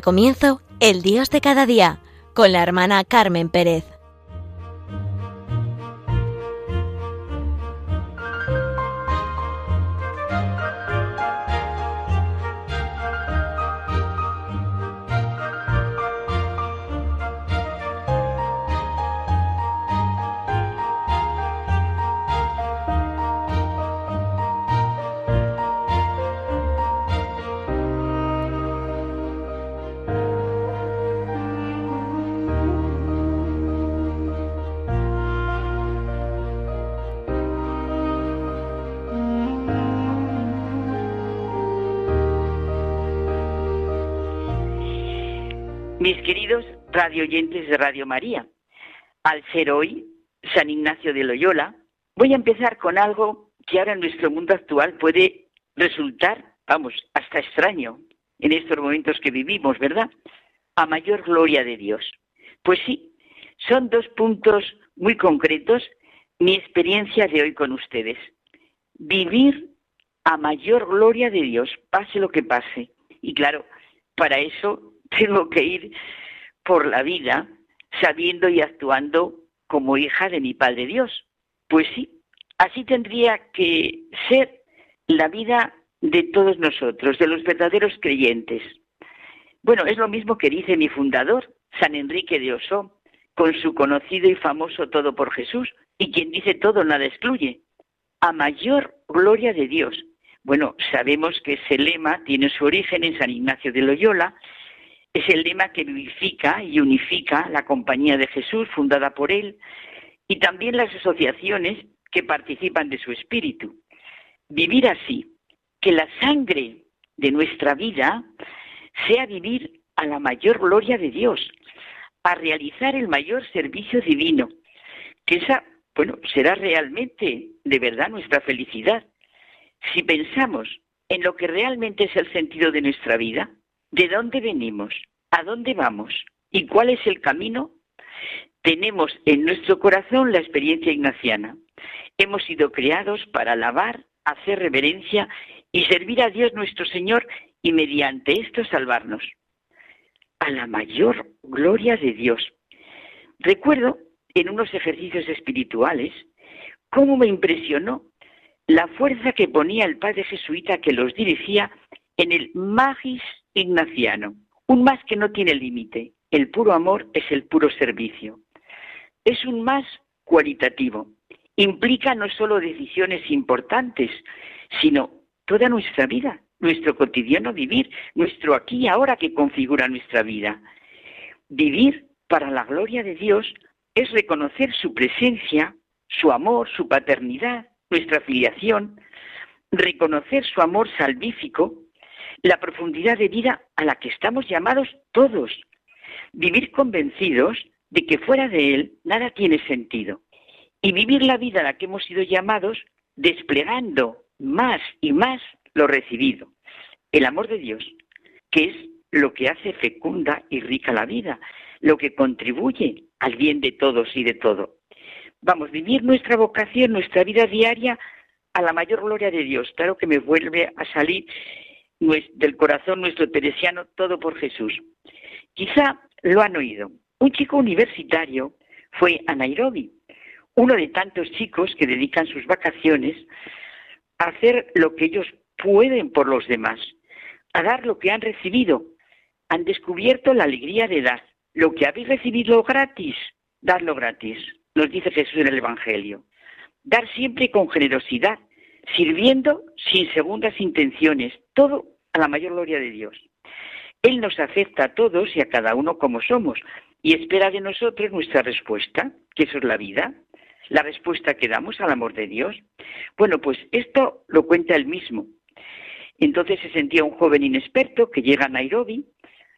Comienzo El Dios de cada día con la hermana Carmen Pérez. Mis queridos radioyentes de Radio María, al ser hoy San Ignacio de Loyola, voy a empezar con algo que ahora en nuestro mundo actual puede resultar, vamos, hasta extraño en estos momentos que vivimos, ¿verdad? A mayor gloria de Dios. Pues sí, son dos puntos muy concretos mi experiencia de hoy con ustedes. Vivir a mayor gloria de Dios, pase lo que pase. Y claro, para eso tengo que ir por la vida sabiendo y actuando como hija de mi Padre Dios. Pues sí, así tendría que ser la vida de todos nosotros, de los verdaderos creyentes. Bueno, es lo mismo que dice mi fundador, San Enrique de Osó, con su conocido y famoso Todo por Jesús, y quien dice todo nada excluye. A mayor gloria de Dios. Bueno, sabemos que ese lema tiene su origen en San Ignacio de Loyola es el lema que vivifica y unifica la Compañía de Jesús, fundada por él, y también las asociaciones que participan de su espíritu. Vivir así, que la sangre de nuestra vida sea vivir a la mayor gloria de Dios, a realizar el mayor servicio divino, que esa, bueno, será realmente, de verdad, nuestra felicidad. Si pensamos en lo que realmente es el sentido de nuestra vida, de dónde venimos, a dónde vamos y cuál es el camino, tenemos en nuestro corazón la experiencia ignaciana. Hemos sido creados para alabar, hacer reverencia y servir a Dios nuestro Señor y mediante esto salvarnos. A la mayor gloria de Dios. Recuerdo en unos ejercicios espirituales cómo me impresionó la fuerza que ponía el padre jesuita que los dirigía en el magis ignaciano, un más que no tiene límite. El puro amor es el puro servicio. Es un más cualitativo. Implica no solo decisiones importantes, sino toda nuestra vida, nuestro cotidiano vivir, nuestro aquí y ahora que configura nuestra vida. Vivir para la gloria de Dios es reconocer su presencia, su amor, su paternidad, nuestra filiación, reconocer su amor salvífico la profundidad de vida a la que estamos llamados todos. Vivir convencidos de que fuera de Él nada tiene sentido. Y vivir la vida a la que hemos sido llamados desplegando más y más lo recibido. El amor de Dios, que es lo que hace fecunda y rica la vida, lo que contribuye al bien de todos y de todo. Vamos, vivir nuestra vocación, nuestra vida diaria a la mayor gloria de Dios. Claro que me vuelve a salir del corazón nuestro teresiano, todo por Jesús. Quizá lo han oído. Un chico universitario fue a Nairobi, uno de tantos chicos que dedican sus vacaciones a hacer lo que ellos pueden por los demás, a dar lo que han recibido. Han descubierto la alegría de dar. Lo que habéis recibido gratis, darlo gratis, nos dice Jesús en el Evangelio. Dar siempre con generosidad, sirviendo sin segundas intenciones, todo a la mayor gloria de Dios. Él nos acepta a todos y a cada uno como somos y espera de nosotros nuestra respuesta, que eso es la vida, la respuesta que damos al amor de Dios. Bueno, pues esto lo cuenta él mismo. Entonces se sentía un joven inexperto que llega a Nairobi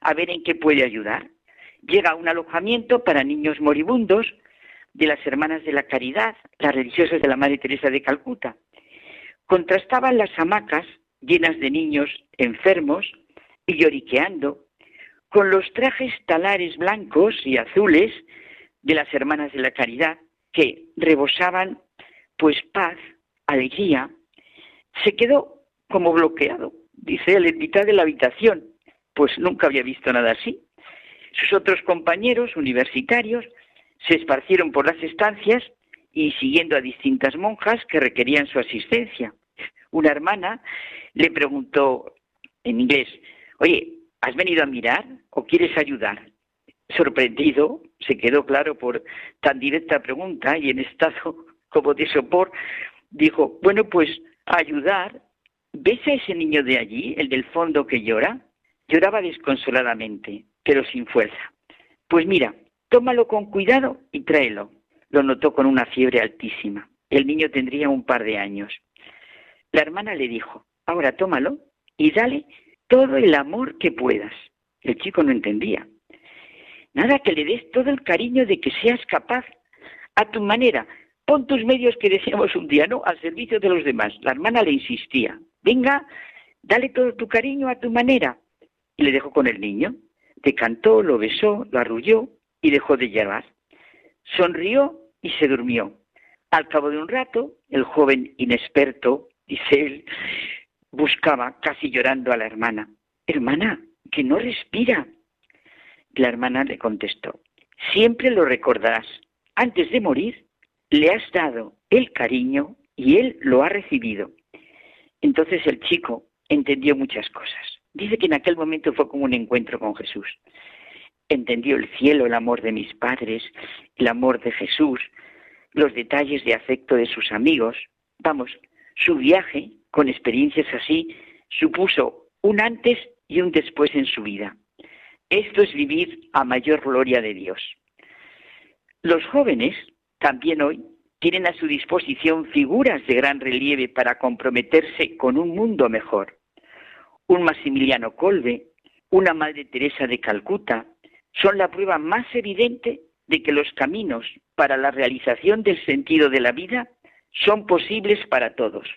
a ver en qué puede ayudar. Llega a un alojamiento para niños moribundos de las Hermanas de la Caridad, las religiosas de la Madre Teresa de Calcuta. Contrastaban las hamacas llenas de niños enfermos y lloriqueando, con los trajes talares blancos y azules de las hermanas de la caridad, que rebosaban pues paz, alegría, se quedó como bloqueado, dice él, en mitad de la habitación. pues nunca había visto nada así. Sus otros compañeros universitarios se esparcieron por las estancias y siguiendo a distintas monjas que requerían su asistencia. Una hermana le preguntó en inglés, oye, ¿has venido a mirar o quieres ayudar? Sorprendido, se quedó claro por tan directa pregunta y en estado como de sopor, dijo, bueno, pues ayudar. ¿Ves a ese niño de allí, el del fondo que llora? Lloraba desconsoladamente, pero sin fuerza. Pues mira, tómalo con cuidado y tráelo. Lo notó con una fiebre altísima. El niño tendría un par de años. La hermana le dijo, ahora tómalo y dale todo el amor que puedas. El chico no entendía. Nada que le des todo el cariño de que seas capaz, a tu manera. Pon tus medios que decíamos un día, ¿no? Al servicio de los demás. La hermana le insistía. Venga, dale todo tu cariño a tu manera. Y le dejó con el niño. Decantó, lo besó, lo arrulló y dejó de llorar. Sonrió y se durmió. Al cabo de un rato, el joven inexperto, dice él, buscaba, casi llorando a la hermana. Hermana, que no respira. La hermana le contestó, siempre lo recordarás. Antes de morir, le has dado el cariño y él lo ha recibido. Entonces el chico entendió muchas cosas. Dice que en aquel momento fue como un encuentro con Jesús. Entendió el cielo, el amor de mis padres, el amor de Jesús, los detalles de afecto de sus amigos. Vamos, su viaje con experiencias así supuso un antes y un después en su vida. Esto es vivir a mayor gloria de Dios. Los jóvenes también hoy tienen a su disposición figuras de gran relieve para comprometerse con un mundo mejor. Un Maximiliano Colbe, una Madre Teresa de Calcuta, son la prueba más evidente de que los caminos para la realización del sentido de la vida son posibles para todos.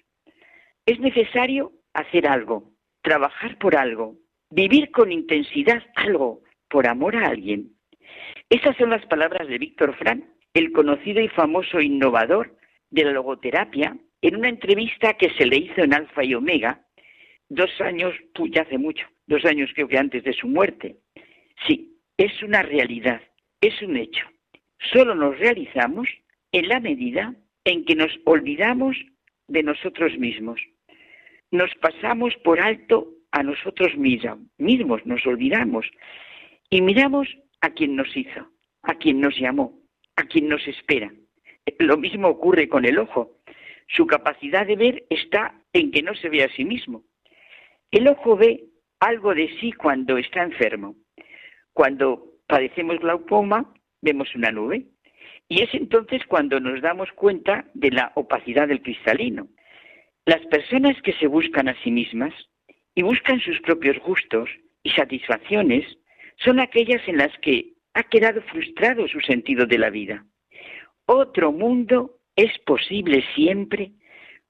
Es necesario hacer algo, trabajar por algo, vivir con intensidad algo por amor a alguien. Esas son las palabras de Víctor Frank, el conocido y famoso innovador de la logoterapia, en una entrevista que se le hizo en Alfa y Omega, dos años, ya hace mucho, dos años creo que antes de su muerte. Sí, es una realidad, es un hecho. Solo nos realizamos en la medida en que nos olvidamos de nosotros mismos. Nos pasamos por alto a nosotros mismos, nos olvidamos y miramos a quien nos hizo, a quien nos llamó, a quien nos espera. Lo mismo ocurre con el ojo. Su capacidad de ver está en que no se ve a sí mismo. El ojo ve algo de sí cuando está enfermo. Cuando padecemos glaucoma, vemos una nube. Y es entonces cuando nos damos cuenta de la opacidad del cristalino. Las personas que se buscan a sí mismas y buscan sus propios gustos y satisfacciones son aquellas en las que ha quedado frustrado su sentido de la vida. Otro mundo es posible siempre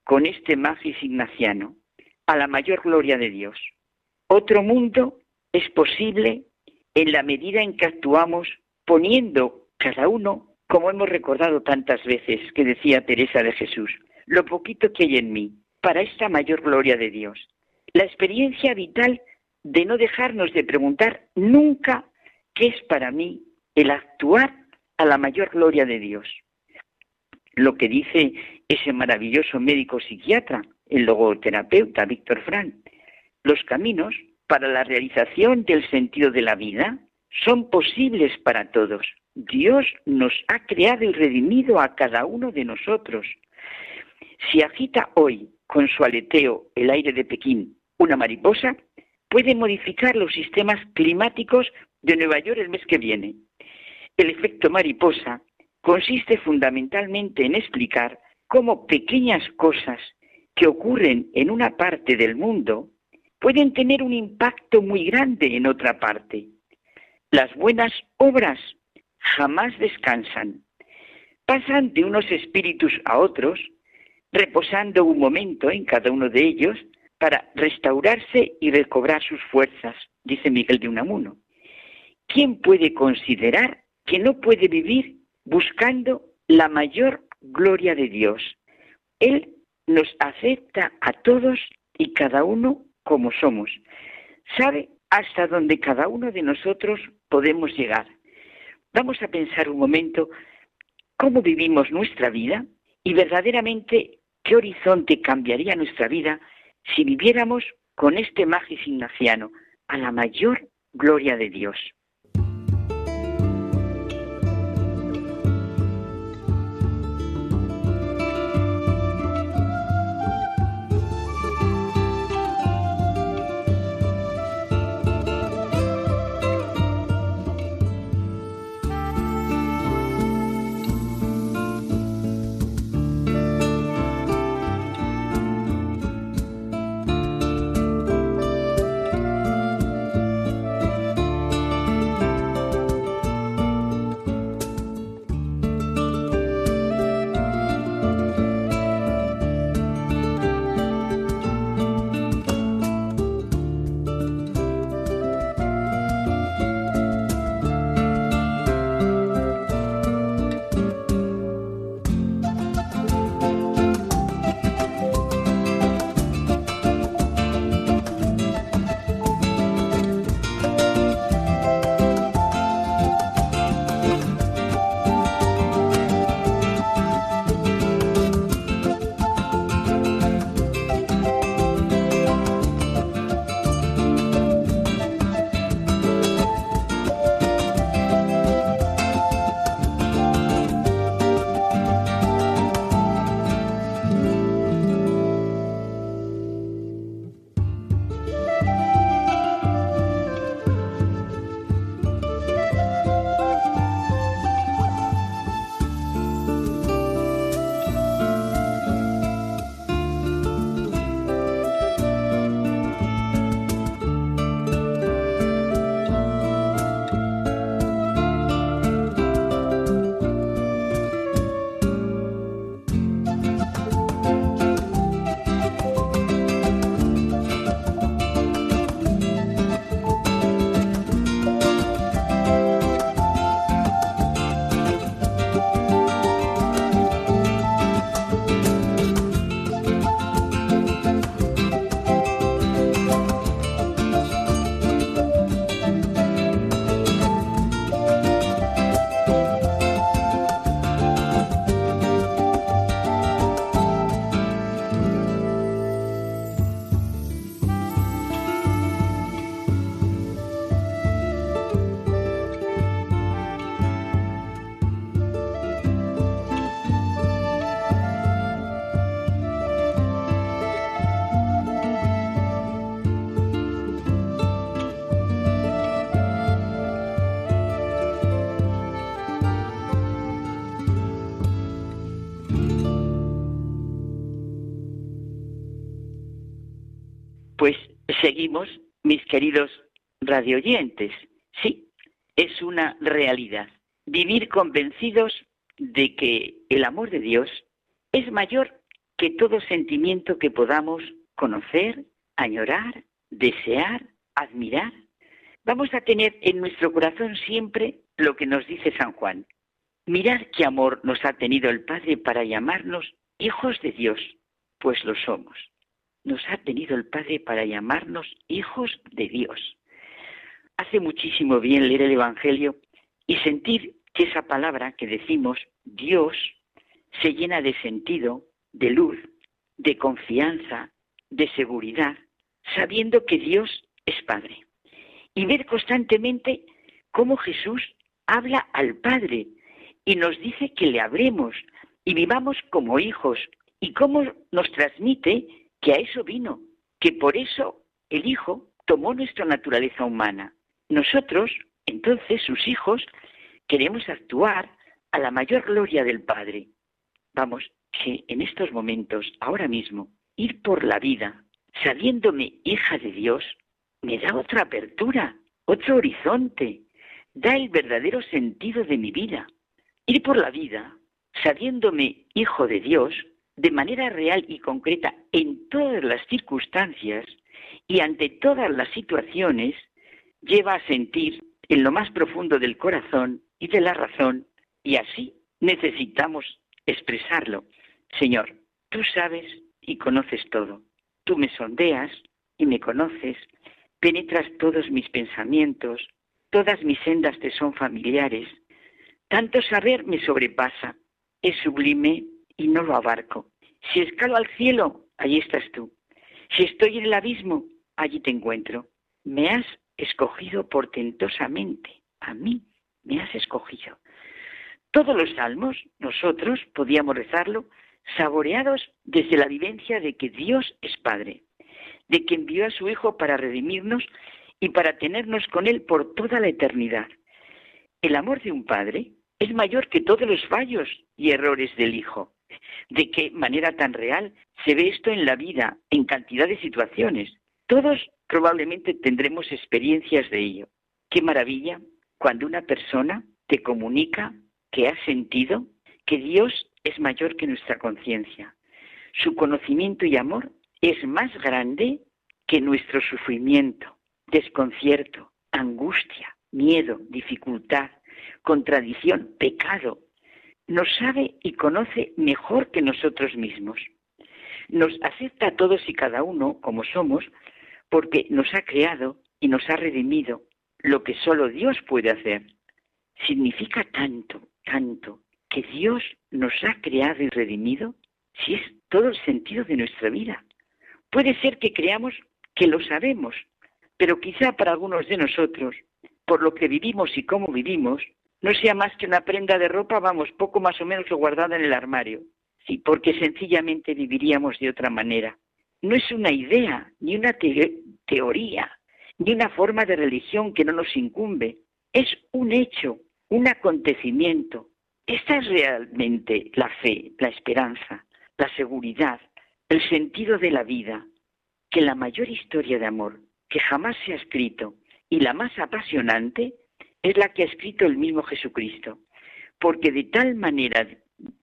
con este magis ignaciano, a la mayor gloria de Dios. Otro mundo es posible en la medida en que actuamos poniendo cada uno, como hemos recordado tantas veces que decía Teresa de Jesús, lo poquito que hay en mí, para esta mayor gloria de Dios la experiencia vital de no dejarnos de preguntar nunca qué es para mí el actuar a la mayor gloria de Dios. Lo que dice ese maravilloso médico psiquiatra, el logoterapeuta Víctor Frank, los caminos para la realización del sentido de la vida son posibles para todos. Dios nos ha creado y redimido a cada uno de nosotros. Si agita hoy con su aleteo el aire de Pekín una mariposa puede modificar los sistemas climáticos de Nueva York el mes que viene. El efecto mariposa consiste fundamentalmente en explicar cómo pequeñas cosas que ocurren en una parte del mundo pueden tener un impacto muy grande en otra parte. Las buenas obras jamás descansan. Pasan de unos espíritus a otros, reposando un momento en cada uno de ellos para restaurarse y recobrar sus fuerzas, dice Miguel de Unamuno. ¿Quién puede considerar que no puede vivir buscando la mayor gloria de Dios? Él nos acepta a todos y cada uno como somos. Sabe hasta donde cada uno de nosotros podemos llegar. Vamos a pensar un momento cómo vivimos nuestra vida y verdaderamente qué horizonte cambiaría nuestra vida si viviéramos con este magis ignaciano a la mayor gloria de Dios. Seguimos, mis queridos radioyentes. Sí, es una realidad. Vivir convencidos de que el amor de Dios es mayor que todo sentimiento que podamos conocer, añorar, desear, admirar. Vamos a tener en nuestro corazón siempre lo que nos dice San Juan. Mirad qué amor nos ha tenido el Padre para llamarnos hijos de Dios, pues lo somos nos ha tenido el Padre para llamarnos hijos de Dios. Hace muchísimo bien leer el Evangelio y sentir que esa palabra que decimos, Dios, se llena de sentido, de luz, de confianza, de seguridad, sabiendo que Dios es Padre. Y ver constantemente cómo Jesús habla al Padre y nos dice que le hablemos y vivamos como hijos y cómo nos transmite que a eso vino, que por eso el Hijo tomó nuestra naturaleza humana. Nosotros, entonces, sus hijos, queremos actuar a la mayor gloria del Padre. Vamos, que en estos momentos, ahora mismo, ir por la vida sabiéndome hija de Dios, me da otra apertura, otro horizonte, da el verdadero sentido de mi vida. Ir por la vida sabiéndome hijo de Dios de manera real y concreta en todas las circunstancias y ante todas las situaciones, lleva a sentir en lo más profundo del corazón y de la razón, y así necesitamos expresarlo. Señor, tú sabes y conoces todo. Tú me sondeas y me conoces. penetras todos mis pensamientos, todas mis sendas te son familiares. Tanto saber me sobrepasa, es sublime y no lo abarco. Si escalo al cielo, allí estás tú. Si estoy en el abismo, allí te encuentro. Me has escogido portentosamente, a mí me has escogido. Todos los salmos, nosotros podíamos rezarlo, saboreados desde la vivencia de que Dios es Padre, de que envió a su Hijo para redimirnos y para tenernos con Él por toda la eternidad. El amor de un Padre es mayor que todos los fallos y errores del Hijo. De qué manera tan real se ve esto en la vida, en cantidad de situaciones. Todos probablemente tendremos experiencias de ello. Qué maravilla cuando una persona te comunica que ha sentido que Dios es mayor que nuestra conciencia. Su conocimiento y amor es más grande que nuestro sufrimiento, desconcierto, angustia, miedo, dificultad, contradicción, pecado. Nos sabe y conoce mejor que nosotros mismos. Nos acepta a todos y cada uno como somos porque nos ha creado y nos ha redimido lo que solo Dios puede hacer. Significa tanto, tanto, que Dios nos ha creado y redimido si es todo el sentido de nuestra vida. Puede ser que creamos que lo sabemos, pero quizá para algunos de nosotros, por lo que vivimos y cómo vivimos, no sea más que una prenda de ropa, vamos, poco más o menos guardada en el armario. Sí, porque sencillamente viviríamos de otra manera. No es una idea, ni una teoría, ni una forma de religión que no nos incumbe. Es un hecho, un acontecimiento. Esta es realmente la fe, la esperanza, la seguridad, el sentido de la vida, que la mayor historia de amor que jamás se ha escrito y la más apasionante es la que ha escrito el mismo Jesucristo, porque de tal manera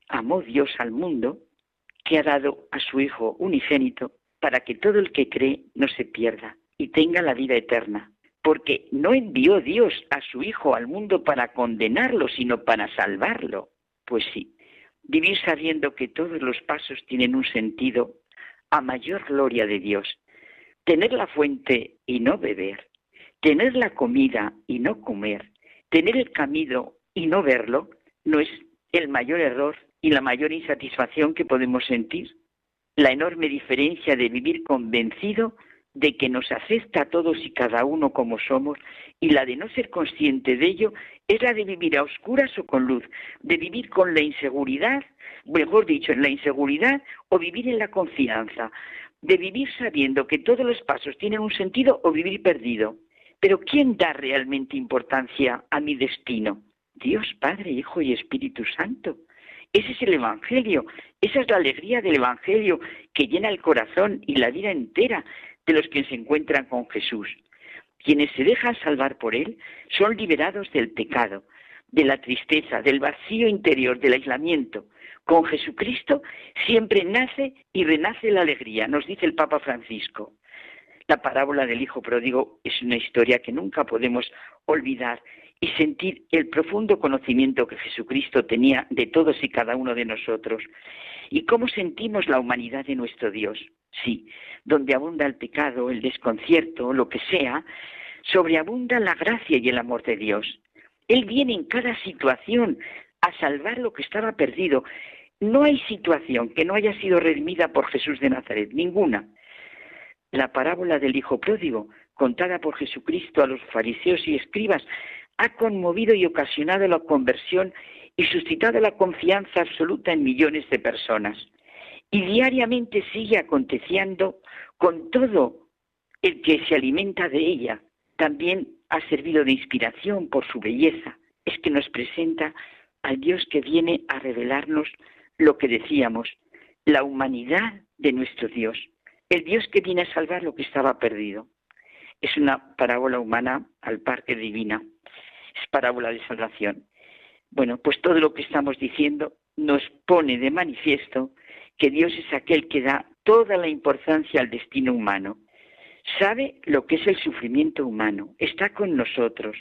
amó Dios al mundo que ha dado a su Hijo unigénito para que todo el que cree no se pierda y tenga la vida eterna. Porque no envió Dios a su Hijo al mundo para condenarlo, sino para salvarlo. Pues sí, vivir sabiendo que todos los pasos tienen un sentido a mayor gloria de Dios. Tener la fuente y no beber. Tener la comida y no comer. Tener el camino y no verlo no es el mayor error y la mayor insatisfacción que podemos sentir la enorme diferencia de vivir convencido de que nos acepta a todos y cada uno como somos y la de no ser consciente de ello es la de vivir a oscuras o con luz, de vivir con la inseguridad, mejor dicho, en la inseguridad o vivir en la confianza, de vivir sabiendo que todos los pasos tienen un sentido o vivir perdido. Pero ¿quién da realmente importancia a mi destino? Dios Padre, Hijo y Espíritu Santo. Ese es el Evangelio, esa es la alegría del Evangelio que llena el corazón y la vida entera de los que se encuentran con Jesús. Quienes se dejan salvar por Él son liberados del pecado, de la tristeza, del vacío interior, del aislamiento. Con Jesucristo siempre nace y renace la alegría, nos dice el Papa Francisco. La parábola del Hijo Pródigo es una historia que nunca podemos olvidar y sentir el profundo conocimiento que Jesucristo tenía de todos y cada uno de nosotros. Y cómo sentimos la humanidad de nuestro Dios. Sí, donde abunda el pecado, el desconcierto, lo que sea, sobreabunda la gracia y el amor de Dios. Él viene en cada situación a salvar lo que estaba perdido. No hay situación que no haya sido redimida por Jesús de Nazaret, ninguna. La parábola del Hijo Pródigo, contada por Jesucristo a los fariseos y escribas, ha conmovido y ocasionado la conversión y suscitado la confianza absoluta en millones de personas. Y diariamente sigue aconteciendo con todo el que se alimenta de ella. También ha servido de inspiración por su belleza. Es que nos presenta al Dios que viene a revelarnos lo que decíamos, la humanidad de nuestro Dios. El Dios que viene a salvar lo que estaba perdido. Es una parábola humana al parque divina es parábola de salvación. Bueno, pues todo lo que estamos diciendo nos pone de manifiesto que Dios es aquel que da toda la importancia al destino humano. Sabe lo que es el sufrimiento humano, está con nosotros.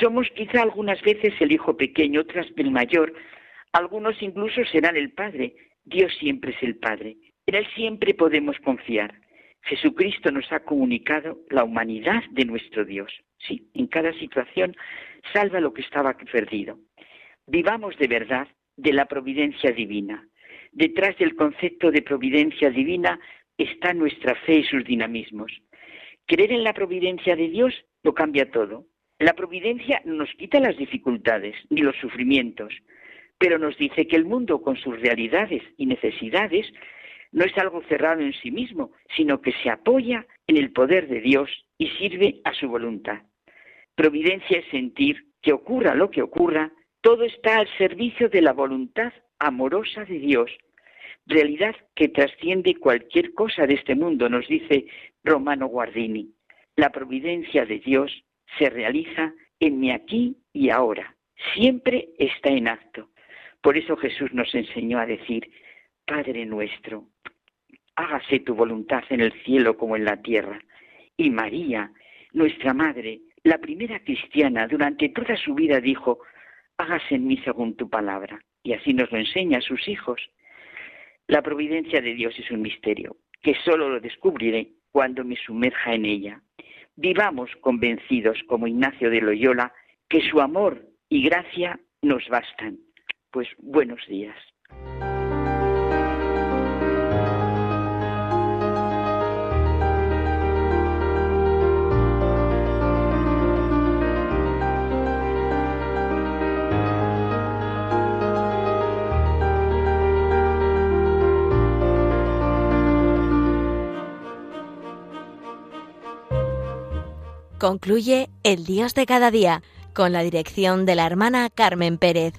Somos quizá algunas veces el hijo pequeño, otras el mayor, algunos incluso serán el padre. Dios siempre es el padre. En Él siempre podemos confiar. Jesucristo nos ha comunicado la humanidad de nuestro Dios. Sí, en cada situación salva lo que estaba perdido. Vivamos de verdad de la providencia divina. Detrás del concepto de providencia divina está nuestra fe y sus dinamismos. Creer en la providencia de Dios lo cambia todo. La providencia no nos quita las dificultades ni los sufrimientos, pero nos dice que el mundo con sus realidades y necesidades no es algo cerrado en sí mismo, sino que se apoya en el poder de Dios y sirve a su voluntad. Providencia es sentir que ocurra lo que ocurra, todo está al servicio de la voluntad amorosa de Dios, realidad que trasciende cualquier cosa de este mundo, nos dice Romano Guardini. La providencia de Dios se realiza en mi aquí y ahora, siempre está en acto. Por eso Jesús nos enseñó a decir, Padre nuestro, hágase tu voluntad en el cielo como en la tierra. Y María, nuestra Madre, la primera cristiana, durante toda su vida dijo, hágase en mí según tu palabra. Y así nos lo enseña a sus hijos. La providencia de Dios es un misterio, que solo lo descubriré cuando me sumerja en ella. Vivamos convencidos, como Ignacio de Loyola, que su amor y gracia nos bastan. Pues buenos días. Concluye El Dios de cada día con la dirección de la hermana Carmen Pérez.